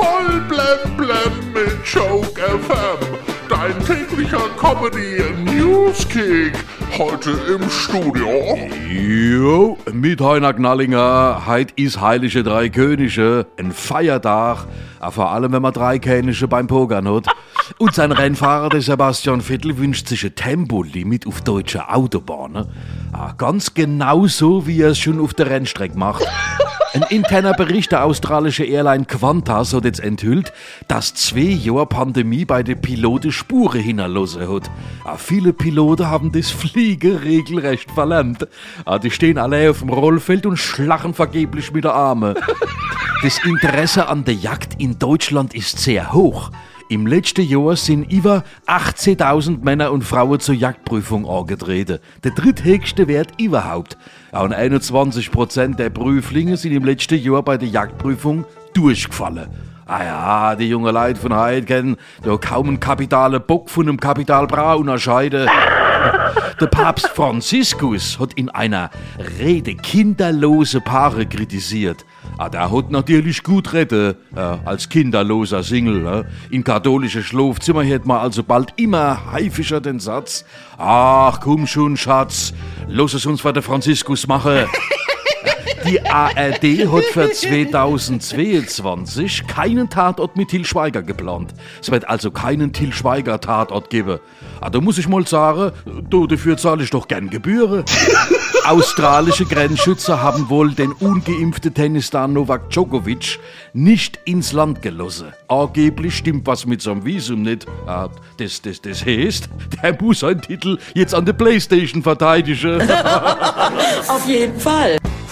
Voll blem blem mit Joke FM. Dein täglicher Comedy Newskick. Heute im Studio. Jo, mit Heiner Knallinger, heit is Heilige Drei Könige, ein Feiertag, a vor allem wenn man drei Könige beim Pokern hat. Und sein Rennfahrer, der Sebastian Vettel, wünscht sich ein Tempolimit auf deutsche Autobahnen. Ah, ganz genau so, wie er es schon auf der Rennstrecke macht. Ein interner Bericht der australischen Airline Qantas hat jetzt enthüllt, dass zwei Jahre Pandemie bei den Piloten Spuren hinterlassen hat. Ah, viele Piloten haben das Fliegen regelrecht verlernt. Ah, die stehen alle auf dem Rollfeld und schlachen vergeblich mit den Armen. Das Interesse an der Jagd in Deutschland ist sehr hoch. Im letzten Jahr sind über 18.000 Männer und Frauen zur Jagdprüfung angetreten. Der dritthöchste Wert überhaupt. Und 21% der Prüflinge sind im letzten Jahr bei der Jagdprüfung durchgefallen. Ah ja, die jungen Leute von heute kennen da kaum einen kapitalen Bock von einem Kapital Bra unterscheiden. Der Papst Franziskus hat in einer Rede kinderlose Paare kritisiert. Ah, der hat natürlich gut reden, äh, als kinderloser Single. Äh. In katholische Schlafzimmer hätte man also bald immer häufiger den Satz, ach komm schon, Schatz, lass es uns, was der Franziskus machen. Die ARD hat für 2022 keinen Tatort mit Til Schweiger geplant. Es wird also keinen Til Schweiger Tatort geben. Ah, da muss ich mal sagen, du, dafür zahle ich doch gern Gebühren. Australische Grenzschützer haben wohl den ungeimpften Tennisstar Novak Djokovic nicht ins Land gelassen. Angeblich stimmt was mit seinem Visum nicht. Ah, das, das, das heißt, der muss seinen Titel jetzt an der Playstation verteidigen. Auf jeden Fall.